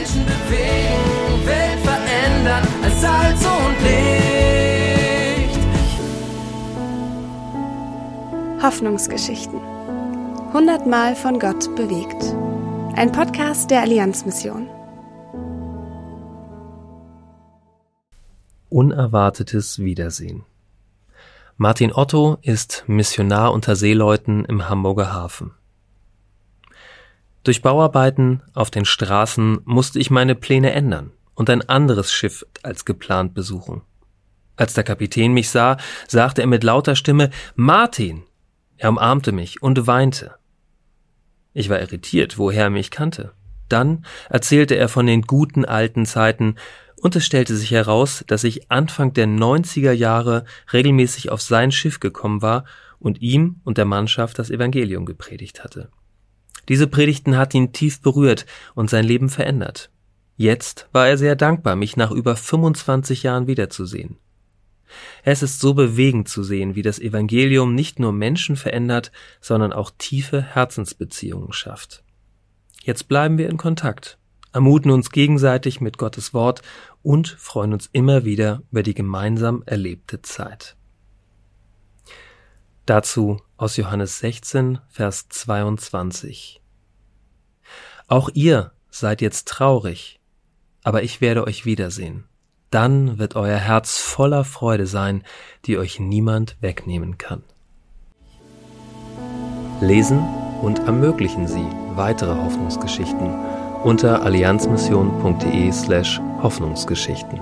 Menschen bewegen, Welt verändern als Salz und Licht. Hoffnungsgeschichten. Hundertmal von Gott bewegt. Ein Podcast der Allianzmission. Unerwartetes Wiedersehen. Martin Otto ist Missionar unter Seeleuten im Hamburger Hafen. Durch Bauarbeiten auf den Straßen musste ich meine Pläne ändern und ein anderes Schiff als geplant besuchen. Als der Kapitän mich sah, sagte er mit lauter Stimme Martin. Er umarmte mich und weinte. Ich war irritiert, woher er mich kannte. Dann erzählte er von den guten alten Zeiten, und es stellte sich heraus, dass ich Anfang der 90er Jahre regelmäßig auf sein Schiff gekommen war und ihm und der Mannschaft das Evangelium gepredigt hatte. Diese Predigten hatten ihn tief berührt und sein Leben verändert. Jetzt war er sehr dankbar, mich nach über 25 Jahren wiederzusehen. Es ist so bewegend zu sehen, wie das Evangelium nicht nur Menschen verändert, sondern auch tiefe Herzensbeziehungen schafft. Jetzt bleiben wir in Kontakt, ermuten uns gegenseitig mit Gottes Wort und freuen uns immer wieder über die gemeinsam erlebte Zeit. Dazu aus Johannes 16, Vers 22. Auch ihr seid jetzt traurig, aber ich werde euch wiedersehen. Dann wird euer Herz voller Freude sein, die euch niemand wegnehmen kann. Lesen und ermöglichen Sie weitere Hoffnungsgeschichten unter allianzmission.de slash Hoffnungsgeschichten.